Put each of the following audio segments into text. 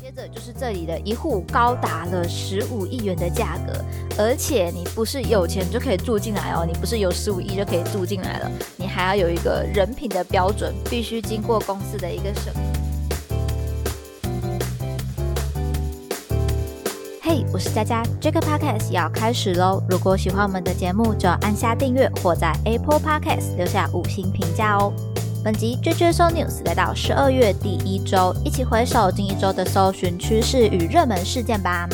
接着就是这里的一户高达了十五亿元的价格，而且你不是有钱就可以住进来哦，你不是有十五亿就可以住进来了，你还要有一个人品的标准，必须经过公司的一个审。嘿，我是佳佳，这个 podcast 要开始喽！如果喜欢我们的节目，就要按下订阅或在 Apple Podcast 留下五星评价哦。本集追追搜 news 来到十二月第一周，一起回首近一周的搜寻趋势与热门事件吧。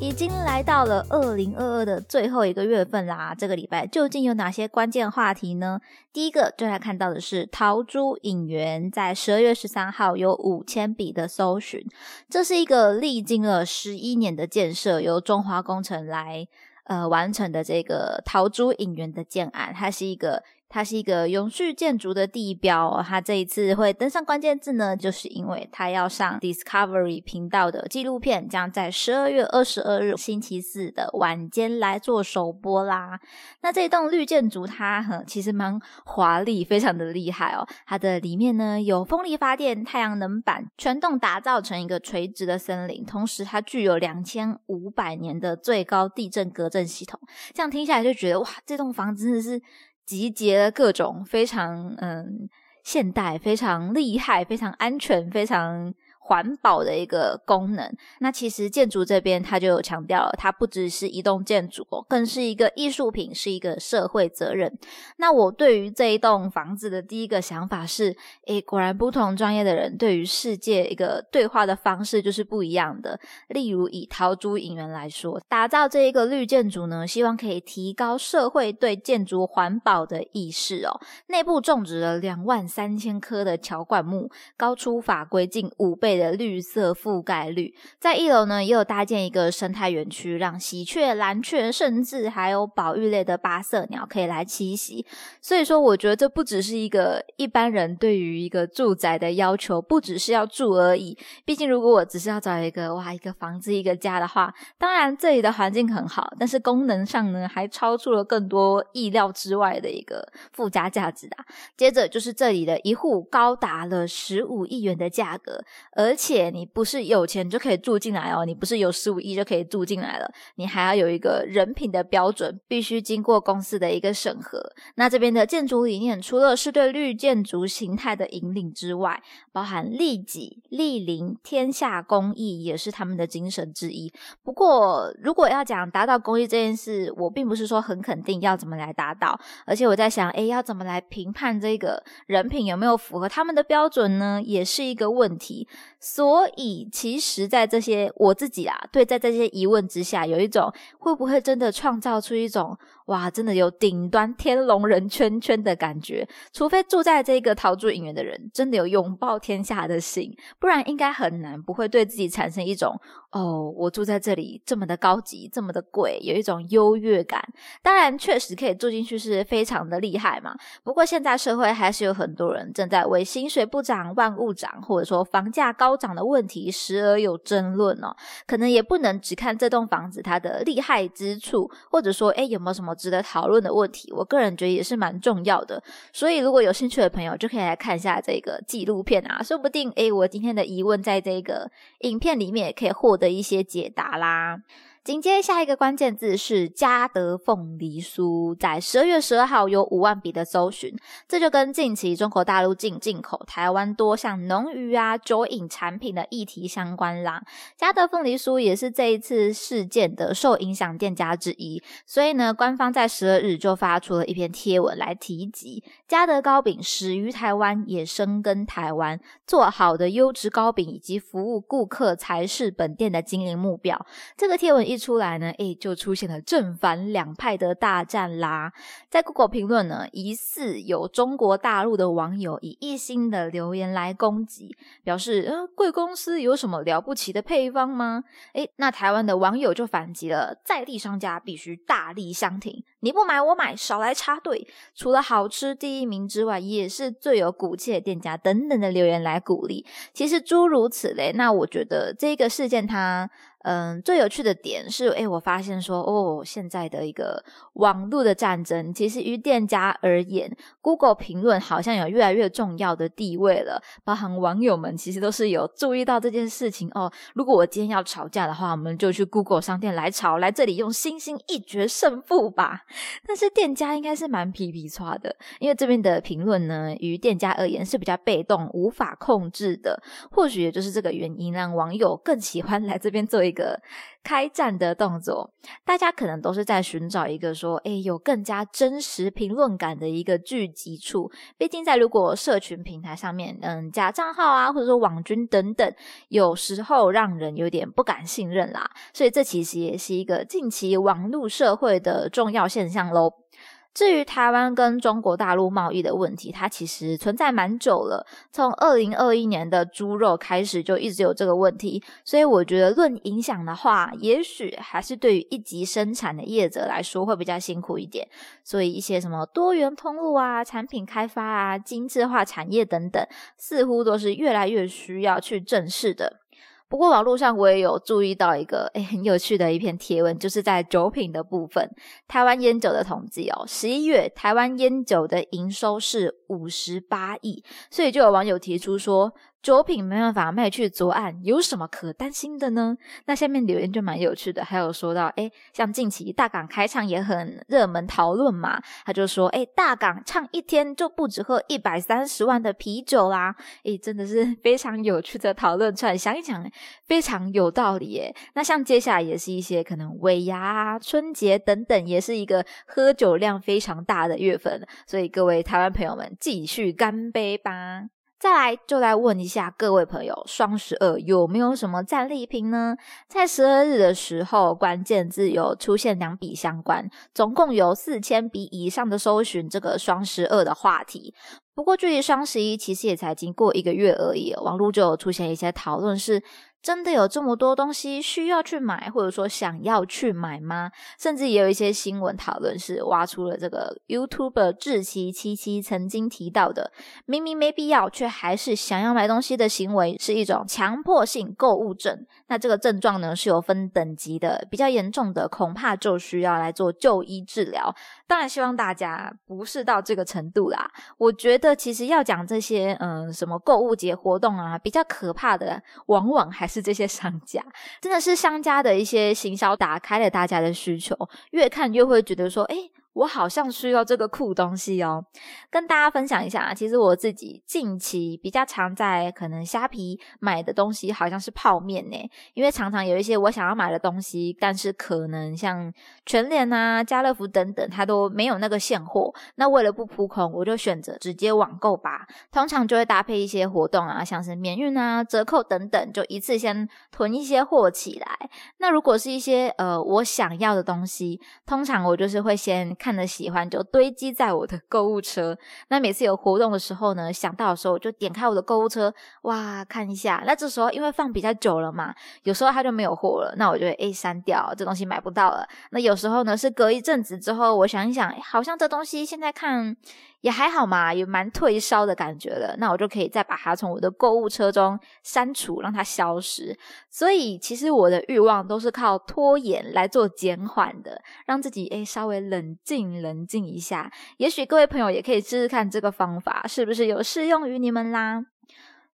已经来到了二零二二的最后一个月份啦，这个礼拜究竟有哪些关键话题呢？第一个就来看到的是桃珠影园在十二月十三号有五千笔的搜寻，这是一个历经了十一年的建设，由中华工程来。呃，完成的这个桃珠影院的建案，它是一个。它是一个永续建筑的地标，它这一次会登上关键字呢，就是因为它要上 Discovery 频道的纪录片，将在十二月二十二日星期四的晚间来做首播啦。那这栋绿建筑它很其实蛮华丽，非常的厉害哦。它的里面呢有风力发电、太阳能板，全栋打造成一个垂直的森林，同时它具有两千五百年的最高地震隔震系统。这样听下来就觉得哇，这栋房子真的是。集结了各种非常嗯现代、非常厉害、非常安全、非常。环保的一个功能，那其实建筑这边它就有强调了，它不只是一栋建筑哦，更是一个艺术品，是一个社会责任。那我对于这一栋房子的第一个想法是，诶，果然不同专业的人对于世界一个对话的方式就是不一样的。例如以桃珠影园来说，打造这一个绿建筑呢，希望可以提高社会对建筑环保的意识哦。内部种植了两万三千棵的乔灌木，高出法规近五倍。的绿色覆盖率，在一楼呢也有搭建一个生态园区，让喜鹊、蓝雀，甚至还有保育类的八色鸟可以来栖息。所以说，我觉得这不只是一个一般人对于一个住宅的要求，不只是要住而已。毕竟，如果我只是要找一个哇一个房子一个家的话，当然这里的环境很好，但是功能上呢还超出了更多意料之外的一个附加价值的。接着就是这里的一户高达了十五亿元的价格，而而且你不是有钱就可以住进来哦，你不是有十五亿就可以住进来了，你还要有一个人品的标准，必须经过公司的一个审核。那这边的建筑理念，除了是对绿建筑形态的引领之外，包含利己、利邻、天下公益，也是他们的精神之一。不过，如果要讲达到公益这件事，我并不是说很肯定要怎么来达到，而且我在想，诶，要怎么来评判这个人品有没有符合他们的标准呢？也是一个问题。所以，其实，在这些我自己啊，对，在这些疑问之下，有一种会不会真的创造出一种。哇，真的有顶端天龙人圈圈的感觉。除非住在这个桃珠影院的人真的有拥抱天下的心，不然应该很难不会对自己产生一种哦，我住在这里这么的高级，这么的贵，有一种优越感。当然，确实可以住进去是非常的厉害嘛。不过现在社会还是有很多人正在为薪水不涨、万物涨，或者说房价高涨的问题时而有争论哦。可能也不能只看这栋房子它的厉害之处，或者说，哎，有没有什么？值得讨论的问题，我个人觉得也是蛮重要的。所以，如果有兴趣的朋友，就可以来看一下这个纪录片啊，说不定诶，我今天的疑问在这个影片里面也可以获得一些解答啦。紧接下一个关键字是嘉德凤梨酥，在十二月十二号有五万笔的搜寻，这就跟近期中国大陆进进口台湾多项农渔啊酒饮产品的议题相关啦。嘉德凤梨酥也是这一次事件的受影响店家之一，所以呢，官方在十二日就发出了一篇贴文来提及嘉德糕饼始于台湾，也深耕台湾，做好的优质糕饼以及服务顾客才是本店的经营目标。这个贴文一。出来呢，诶，就出现了正反两派的大战啦。在 Google 评论呢，疑似有中国大陆的网友以一星的留言来攻击，表示呃，贵公司有什么了不起的配方吗？诶，那台湾的网友就反击了，在地商家必须大力相挺，你不买我买，少来插队。除了好吃第一名之外，也是最有骨气的店家等等的留言来鼓励。其实诸如此类，那我觉得这个事件它。嗯，最有趣的点是，哎，我发现说，哦，现在的一个网络的战争，其实于店家而言，Google 评论好像有越来越重要的地位了。包含网友们其实都是有注意到这件事情哦。如果我今天要吵架的话，我们就去 Google 商店来吵，来这里用星星一决胜负吧。但是店家应该是蛮皮皮叉的，因为这边的评论呢，于店家而言是比较被动、无法控制的。或许也就是这个原因，让网友更喜欢来这边做一个开战的动作。大家可能都是在寻找一个说，哎，有更加真实评论感的一个聚集处。毕竟在如果社群平台上面，嗯，假账号啊，或者说网军等等，有时候让人有点不敢信任啦。所以这其实也是一个近期网络社会的重要现象喽。至于台湾跟中国大陆贸易的问题，它其实存在蛮久了，从二零二一年的猪肉开始就一直有这个问题，所以我觉得论影响的话，也许还是对于一级生产的业者来说会比较辛苦一点，所以一些什么多元通路啊、产品开发啊、精致化产业等等，似乎都是越来越需要去正视的。不过网络上我也有注意到一个诶很有趣的一篇贴文，就是在酒品的部分，台湾烟酒的统计哦，十一月台湾烟酒的营收是五十八亿，所以就有网友提出说。酒品没办法卖去左岸，有什么可担心的呢？那下面留言就蛮有趣的，还有说到，哎，像近期大港开唱也很热门讨论嘛，他就说，哎，大港唱一天就不止喝一百三十万的啤酒啦，哎，真的是 非常有趣的讨论出来，想一想，非常有道理耶。那像接下来也是一些可能尾牙、春节等等，也是一个喝酒量非常大的月份，所以各位台湾朋友们，继续干杯吧！再来，就来问一下各位朋友，双十二有没有什么战利品呢？在十二日的时候，关键字有出现两笔相关，总共有四千笔以上的搜寻这个双十二的话题。不过，距离双十一其实也才经过一个月而已，网络就有出现一些讨论是。真的有这么多东西需要去买，或者说想要去买吗？甚至也有一些新闻讨论是挖出了这个 YouTuber 志奇七七曾经提到的，明明没必要却还是想要买东西的行为，是一种强迫性购物症。那这个症状呢是有分等级的，比较严重的恐怕就需要来做就医治疗。当然希望大家不是到这个程度啦。我觉得其实要讲这些，嗯，什么购物节活动啊，比较可怕的，往往还是。是这些商家，真的是商家的一些行销打开了大家的需求，越看越会觉得说，哎。我好像需要这个酷东西哦，跟大家分享一下啊。其实我自己近期比较常在可能虾皮买的东西，好像是泡面呢。因为常常有一些我想要买的东西，但是可能像全联啊、家乐福等等，它都没有那个现货。那为了不扑空，我就选择直接网购吧。通常就会搭配一些活动啊，像是免运啊、折扣等等，就一次先囤一些货起来。那如果是一些呃我想要的东西，通常我就是会先。看的喜欢就堆积在我的购物车，那每次有活动的时候呢，想到的时候就点开我的购物车，哇，看一下。那这时候因为放比较久了嘛，有时候它就没有货了，那我就诶删掉，这东西买不到了。那有时候呢是隔一阵子之后，我想一想，好像这东西现在看。也还好嘛，也蛮退烧的感觉了。那我就可以再把它从我的购物车中删除，让它消失。所以其实我的欲望都是靠拖延来做减缓的，让自己诶稍微冷静冷静一下。也许各位朋友也可以试试看这个方法，是不是有适用于你们啦？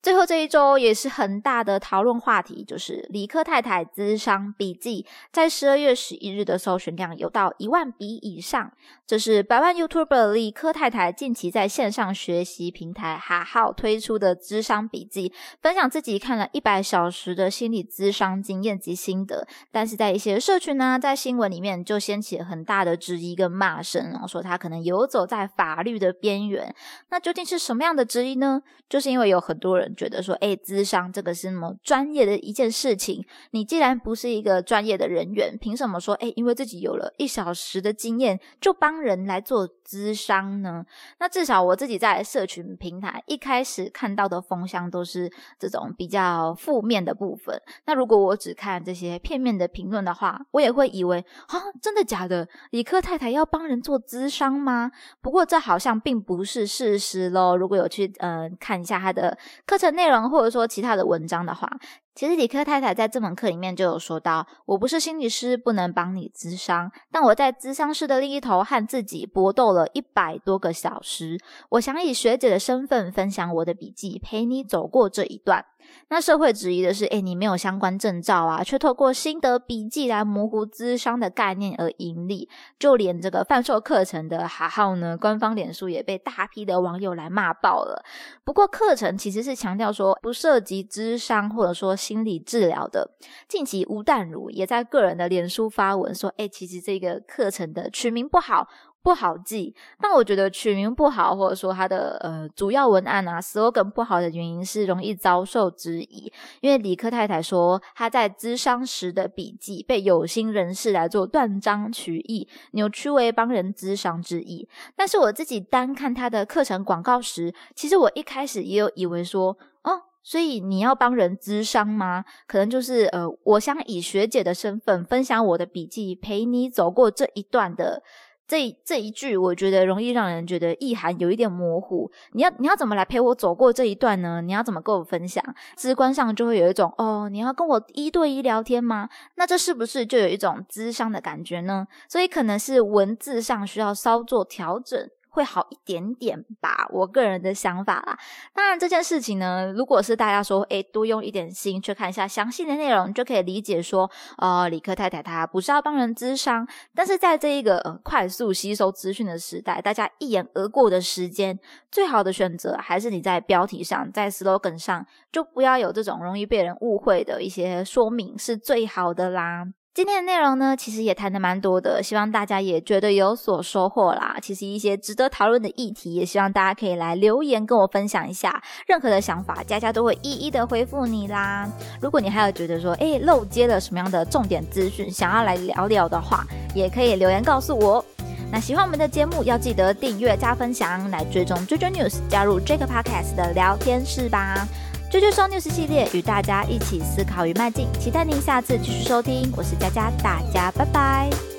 最后这一周也是很大的讨论话题，就是李科太太资商笔记，在十二月十一日的搜寻量有到一万笔以上。这是百万 YouTuber 李科太太近期在线上学习平台哈号推出的资商笔记，分享自己看了一百小时的心理资商经验及心得。但是在一些社群呢，在新闻里面就掀起了很大的质疑跟骂声，然后说他可能游走在法律的边缘。那究竟是什么样的质疑呢？就是因为有很多人。觉得说，哎，智商这个是那么专业的一件事情，你既然不是一个专业的人员，凭什么说，哎，因为自己有了一小时的经验，就帮人来做智商呢？那至少我自己在社群平台一开始看到的风向都是这种比较负面的部分。那如果我只看这些片面的评论的话，我也会以为，啊，真的假的？理科太太要帮人做智商吗？不过这好像并不是事实喽。如果有去，嗯，看一下他的课程。内容或者说其他的文章的话。其实理科太太在这门课里面就有说到，我不是心理师，不能帮你咨商，但我在咨商师的另一头和自己搏斗了一百多个小时。我想以学姐的身份分享我的笔记，陪你走过这一段。那社会质疑的是，哎，你没有相关证照啊，却透过心得笔记来模糊资商的概念而盈利。就连这个贩售课程的哈号呢，官方脸书也被大批的网友来骂爆了。不过课程其实是强调说不涉及智商或者说心理治疗的。近期吴淡如也在个人的脸书发文说，哎，其实这个课程的取名不好。不好记，但我觉得取名不好，或者说它的呃主要文案啊 slogan 不好的原因是容易遭受质疑。因为李克太太说她在咨商时的笔记被有心人士来做断章取义，扭曲为帮人咨商之意。但是我自己单看他的课程广告时，其实我一开始也有以为说，哦，所以你要帮人咨商吗？可能就是呃，我想以学姐的身份分享我的笔记，陪你走过这一段的。这这一句，我觉得容易让人觉得意涵有一点模糊。你要你要怎么来陪我走过这一段呢？你要怎么跟我分享？直观上就会有一种哦，你要跟我一对一聊天吗？那这是不是就有一种咨商的感觉呢？所以可能是文字上需要稍作调整。会好一点点吧，我个人的想法啦。当然，这件事情呢，如果是大家说，诶多用一点心去看一下详细的内容，就可以理解说，呃，李克太太她不是要帮人咨商，但是在这一个快速吸收资讯的时代，大家一眼而过的时间，最好的选择还是你在标题上，在 slogan 上，就不要有这种容易被人误会的一些说明，是最好的啦。今天的内容呢，其实也谈的蛮多的，希望大家也觉得有所收获啦。其实一些值得讨论的议题，也希望大家可以来留言跟我分享一下。任何的想法，佳佳都会一一的回复你啦。如果你还有觉得说，哎，漏接了什么样的重点资讯，想要来聊聊的话，也可以留言告诉我。那喜欢我们的节目，要记得订阅加分享，来追踪 JoJo News，加入这个 Podcast 的聊天室吧。啾啾双 news 系列，与大家一起思考与迈进，期待您下次继续收听。我是佳佳，大家拜拜。